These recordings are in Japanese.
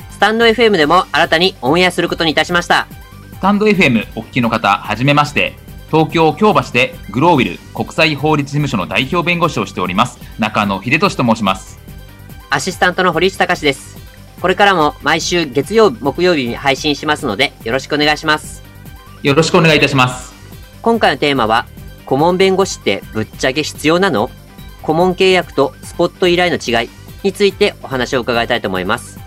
スタンド FM でも新たにオンエアすることにいたしました。スタンド FM お聞きの方はじめまして東京京橋でグローウィル国際法律事務所の代表弁護士をしております中野秀俊と申します。アシスタントの堀内隆です。これからも毎週月曜木曜日に配信しますのでよろしくお願いします。よろしくお願いいたします。今回のテーマは顧問弁護士ってぶっちゃけ必要なの？顧問契約とスポット依頼の違いについてお話を伺いたいと思います。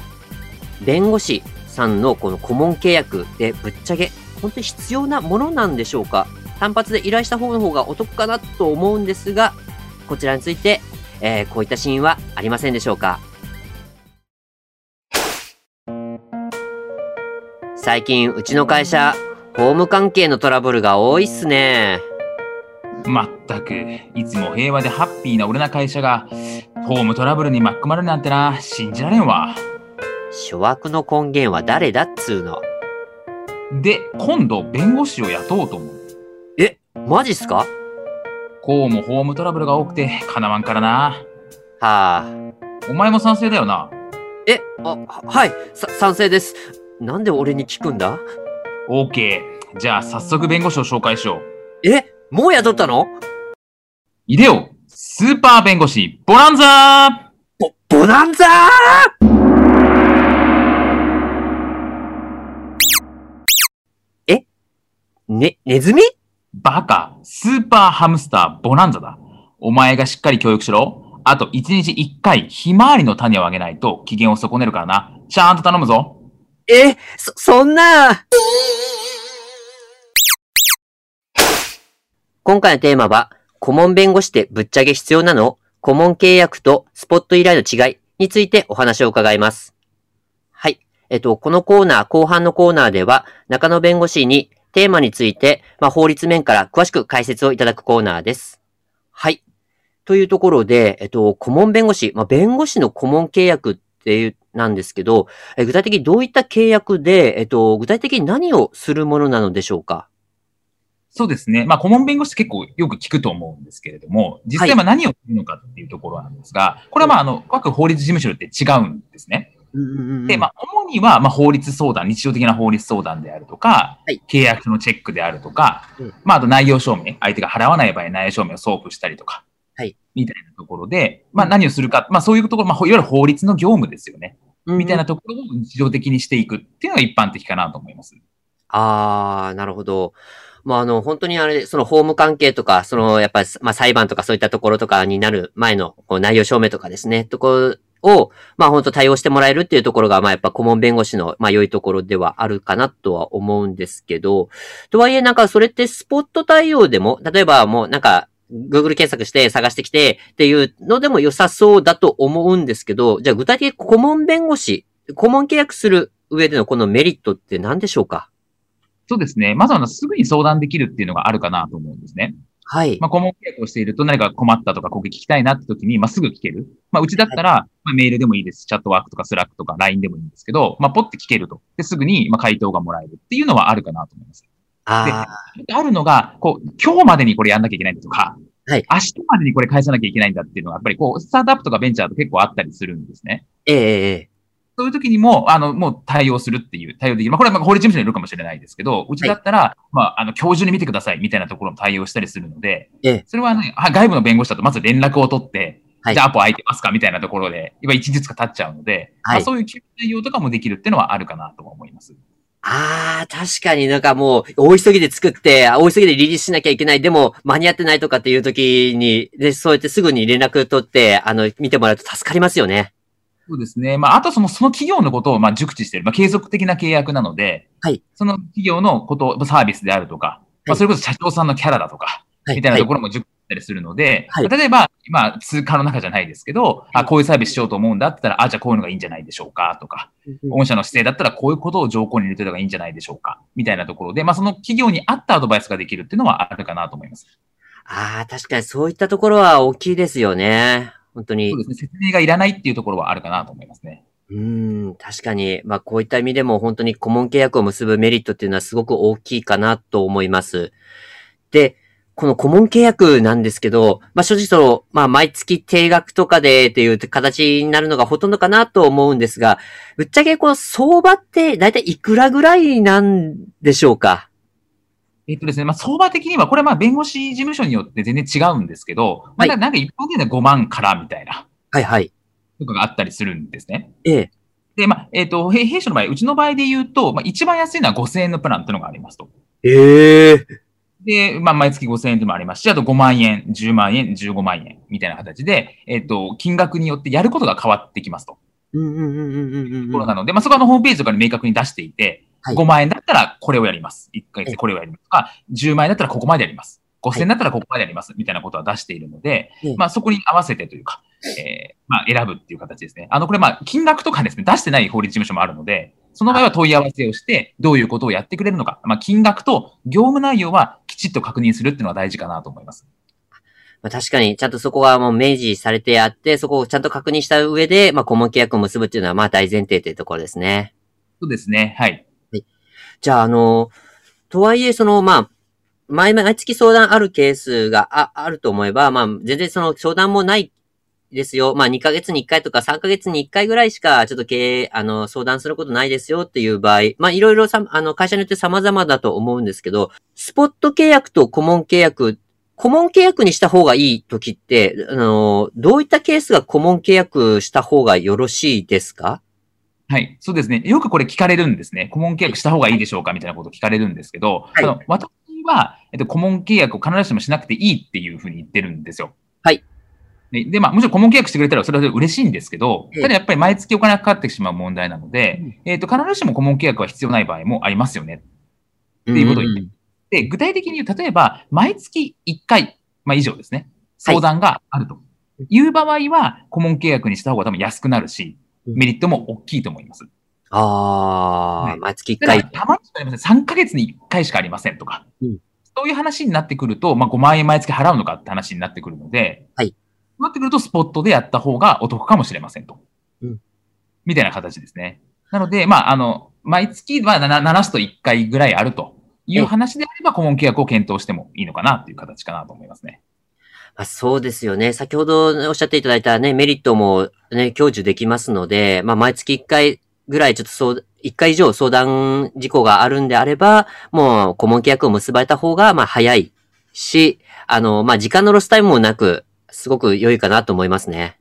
弁護士さんのこの顧問契約でぶっちゃけ本当に必要なものなんでしょうか？単発で依頼した方の方がお得かなと思うんですが、こちらについて、えー、こういったシーンはありませんでしょうか？最近うちの会社、法務関係のトラブルが多いっすね。まったく、いつも平和でハッピーな俺な会社が、ホームトラブルに巻き込まれるなんてな、信じられんわ。諸悪の根源は誰だっつうの？で、今度弁護士を雇おうと思う。え、マジっすか？こうもホームトラブルが多くて、かなわんからな。はあ。お前も賛成だよな。え、あ、はい、さ、賛成です。なんで俺に聞くんだ ?OK。じゃあ早速弁護士を紹介しよう。えもう雇ったの？いでよスーパー弁護士、ボランザーボ、ボランザーえね、ネズミ？バカ、スーパーハムスター、ボナンザだ。お前がしっかり教育しろ。あと1日1回、ひまわりの種をあげないと機嫌を損ねるからな。ちゃんと頼むぞ。え、そ、そんな今回のテーマは、顧問弁護士ってぶっちゃけ必要なの？顧問契約とスポット依頼の違いについてお話を伺います。はい。えっと、このコーナー、後半のコーナーでは、中野弁護士にテーマについて、まあ、法律面から詳しく解説をいただくコーナーです。はい。というところで、えっと、顧問弁護士、まあ、弁護士の顧問契約っていう、なんですけど、え具体的にどういった契約で、えっと、具体的に何をするものなのでしょうか？そうですね。まあ、顧問弁護士結構よく聞くと思うんですけれども、実際は何をするのかっていうところなんですが、はい、これはまあ、あの、各法律事務所って違うんですね。で、まあ、主には、まあ、法律相談、日常的な法律相談であるとか、はい、契約書のチェックであるとか、うん、まあ、あと内容証明、相手が払わない場合、内容証明を送付したりとか、はい、みたいなところで、まあ、何をするか、まあ、そういうところ、まあ、いわゆる法律の業務ですよね。みたいなところを日常的にしていくっていうのが一般的かなと思います。ああ、なるほど。まあ、あの、本当にあれ、その法務関係とか、その、やっぱり、まあ、裁判とかそういったところとかになる前の、こう、内容証明とかですね、ところを、まあ、本当対応してもらえるっていうところが、まあ、やっぱ顧問弁護士の、まあ、良いところではあるかなとは思うんですけど、とはいえ、なんか、それってスポット対応でも、例えばもう、なんか、Google 検索して探してきてっていうのでも良さそうだと思うんですけど、じゃあ具体的に顧問弁護士、顧問契約する上でのこのメリットって何でしょうか？そうですね。まずはすぐに相談できるっていうのがあるかなと思うんですね。はい。まあ、顧問契約をしていると何か困ったとか、ここ聞きたいなって時に、まあ、すぐ聞ける。まあ、うちだったら、はい、まあ、メールでもいいです。 Chatwork とか Slack とか LINE でもいいんですけど、まあ、ポッて聞けると。で、すぐに、まあ、回答がもらえるっていうのはあるかなと思います。あで、あるのが、こう、今日までにこれやんなきゃいけないんだとか、はい。明日までにこれ返さなきゃいけないんだっていうのが、やっぱりこう、スタートアップとかベンチャーと結構あったりするんですね。えええそういう時にも、あの、もう対応するっていう、対応できる。まあ、これは法律事務所にいるかもしれないですけど、うちだったら、はい、まあ、あの、今日中に見てくださいみたいなところも対応したりするので、ええ、それはね、外部の弁護士だとまず連絡を取って、はい、じゃあアポ空いてますかみたいなところで、今一日か経っちゃうので、はい、まあ、そういう対応とかもできるっていうのはあるかなと思います。ああ、確かになんかもう、大急ぎで作って、大急ぎでリリースしなきゃいけない。でも、間に合ってないとかっていう時に、で、そうやってすぐに連絡取って、あの、見てもらうと助かりますよね。そうですね。まあ、あとその、その企業のことを、まあ、熟知している。まあ、継続的な契約なので、はい。その企業のこと、サービスであるとか、はい、まあ、それこそ社長さんのキャラだとか、はい、みたいなところも熟知したりするので、はい、例えば、まあ、通貨の中じゃないですけど、あ、こういうサービスしようと思うんだったら、あ、じゃあこういうのがいいんじゃないでしょうか、とか、御社の姿勢だったらこういうことを条項に入れてた方がいいんじゃないでしょうか、みたいなところで、まあ、その企業に合ったアドバイスができるっていうのはあるかなと思います。ああ、確かにそういったところは大きいですよね。本当に。そうですね。説明がいらないっていうところはあるかなと思いますね。うん、確かに。まあ、こういった意味でも本当に顧問契約を結ぶメリットっていうのはすごく大きいかなと思います。で、この顧問契約なんですけど、まあ、正直その、まあ、毎月定額とかでっていう形になるのがほとんどかなと思うんですが、ぶっちゃけこの相場って大体いくらぐらいなんでしょうか？えっとですね、まあ、相場的には、これはまあ、弁護士事務所によって全然違うんですけど、まあ、なんか一般的には5万からみたいな。はいはい。とかがあったりするんですね。ええ。で、まあ、えっ、ー、と、弊社の場合、うちの場合で言うと、まあ、一番安いのは5000円のプランっていうのがありますと。ええー。で、まあ、毎月5000円でもありますし、あと5万円、10万円、15万円みたいな形で、えっ、ー、と、金額によってやることが変わってきますと。うんうんうんうんうん。ところなので、まあ、そこのホームページとかに明確に出していて、はい、5万円だったらこれをやります。1ヶ月これをやります。か、10万円だったらここまでやります。5000円だったらここまでやります。みたいなことは出しているので、はい、まあ、そこに合わせてというか、えー、まあ、選ぶっていう形ですね。あの、これまあ、金額とかですね、出してない法律事務所もあるので、その場合は問い合わせをして、どういうことをやってくれるのか、まあ、金額と業務内容はきちっと確認するっていうのは大事かなと思います。まあ、確かに、ちゃんとそこはもう明示されてあって、そこをちゃんと確認した上で、まあ、顧問契約を結ぶっていうのは、まあ、大前提というところですね。そうですね。はい。じゃあ、あの、とはいえ、その、まあ、毎毎月相談あるケースがああると思えば、まあ、全然その相談もないですよ。まあ、2ヶ月に1回とか3ヶ月に1回ぐらいしか、ちょっと経営、あの、相談することないですよっていう場合、まあ、いろいろさ、あの、会社によって様々だと思うんですけど、スポット契約と顧問契約、顧問契約にした方がいい時って、あの、どういったケースが顧問契約した方がよろしいですか？はい。そうですね。よくこれ聞かれるんですね。顧問契約した方がいいでしょうかみたいなこと聞かれるんですけど、はい、あの私は、えっと、顧問契約を必ずしもしなくていいっていうふうに言ってるんですよ。はい。で、まあ、もちろん顧問契約してくれたらそれは嬉しいんですけど、ただやっぱり毎月お金がかかってしまう問題なので、えっ、と、必ずしも顧問契約は必要ない場合もありますよね。っていうことを言って。で、具体的に言う、例えば、毎月1回、まあ、以上ですね、相談があるという場合は、顧問契約にした方が多分安くなるし、メリットも大きいと思います。ああ、はい、毎月1回。たまにしかありません。3ヶ月に1回しかありませんとか。うん、そういう話になってくると、まあ、5万円毎月払うのかって話になってくるので、はい。なってくると、スポットでやった方がお得かもしれませんと。うん。みたいな形ですね。なので、まあ、あの、毎月は 7, 7すと1回ぐらいあるという話であれば、顧問契約を検討してもいいのかなという形かなと思いますね。あそうですよね。先ほどおっしゃっていただいたね、メリットもね、享受できますので、まあ、毎月1回ぐらいちょっとそう、1回以上相談事項があるんであれば、もう顧問契約を結ばれた方が、まあ、早いし、あの、まあ、時間のロスタイムもなく、すごく良いかなと思いますね。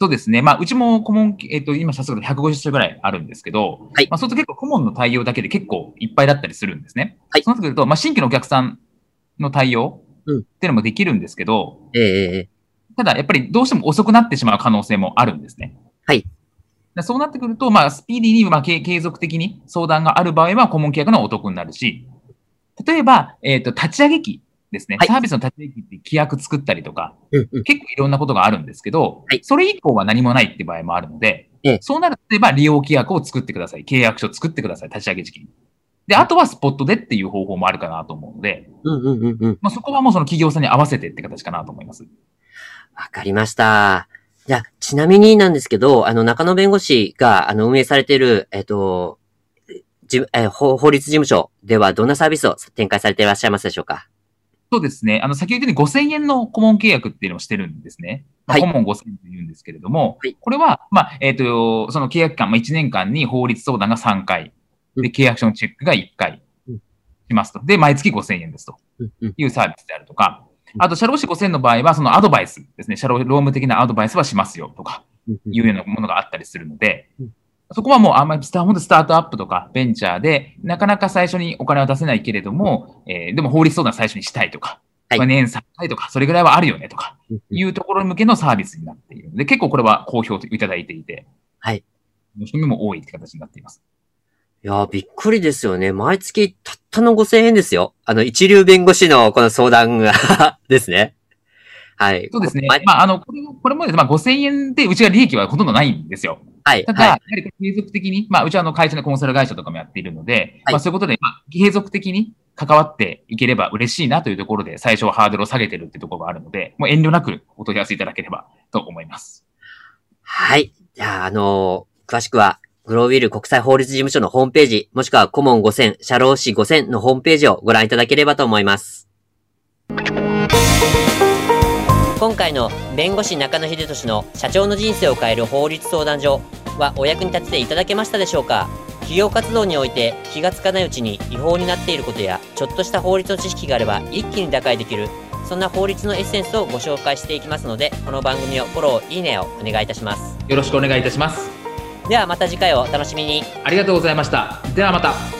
そうですね。まあ、うちも顧問、えっ、ー、と、今、早速150社ぐらいあるんですけど、はい。まあ、そうすると結構顧問の対応だけで結構いっぱいだったりするんですね。はい。そうなってくると、まあ、新規のお客さんの対応っていうのもできるんですけど、うん、ええただ、やっぱりどうしても遅くなってしまう可能性もあるんですね。はい。そうなってくると、まあ、スピーディーに、まあ、継続的に相談がある場合は、顧問契約のお得になるし、例えば、えっ、ー、と、立ち上げ期ですね、はい、サービスの立ち上げ期って規約作ったりとか、うんうん、結構いろんなことがあるんですけど、はい、それ以降は何もないって場合もあるので、そうなると、例えば利用規約を作ってください。契約書を作ってください。立ち上げ時期に。で、あとはスポットでっていう方法もあるかなと思うので、うんうんうんうん、まあ、そこはもうその企業さんに合わせてって形かなと思います。わかりました。じゃあ、ちなみになんですけど、あの、中野弁護士が、あの、運営されている、えっ、と、じえー、法律事務所ではどんなサービスを展開されていらっしゃいますでしょうか？そうですね。あの、先ほど言ったように5000円の顧問契約っていうのをしてるんですね。まあ、顧問5000円と言うんですけれども、はい、これは、まあ、えっ、ー、と、その契約期間、まあ、1年間に法律相談が3回、で、契約書のチェックが1回しますと。で、毎月5000円ですと。いうサービスであるとか、あと、社労士5000の場合は、そのアドバイスですね、社労、労務的なアドバイスはしますよとか、いうようなものがあったりするので、そこはもうあんまりスター、スタートアップとかベンチャーで、なかなか最初にお金は出せないけれども、えー、でも法律相談最初にしたいとか、はい、年3回とか、それぐらいはあるよねとか、いうところ向けのサービスになっているので、結構これは好評いただいていて、はい。申し込みも多いって形になっています。いやびっくりですよね。毎月たったの5000円ですよ。あの、一流弁護士のこの相談が ですね。はい。そうですね。まあ、あの、これこれもですね、まあ、5000円でうちは利益はほとんどないんですよ。はい。ただ、やはり継続的に、まあ、うちはあの会社のコンサル会社とかもやっているので、はい、まあ、そういうことで、まあ、継続的に関わっていければ嬉しいなというところで、最初はハードルを下げてるってところがあるので、もう遠慮なくお問い合わせいただければと思います。はい。じゃあ、あのー、詳しくは、グローウィル国際法律事務所のホームページ、もしくはコモン5000、社労士5000のホームページをご覧いただければと思います。今回の弁護士中野秀俊の社長の人生を変える法律相談所はお役に立てていただけましたでしょうか？企業活動において気がつかないうちに違法になっていることやちょっとした法律の知識があれば一気に打開できるそんな法律のエッセンスをご紹介していきますのでこの番組をフォローいいねをお願いいたします。よろしくお願いいたします。ではまた次回をお楽しみに。ありがとうございました。ではまた。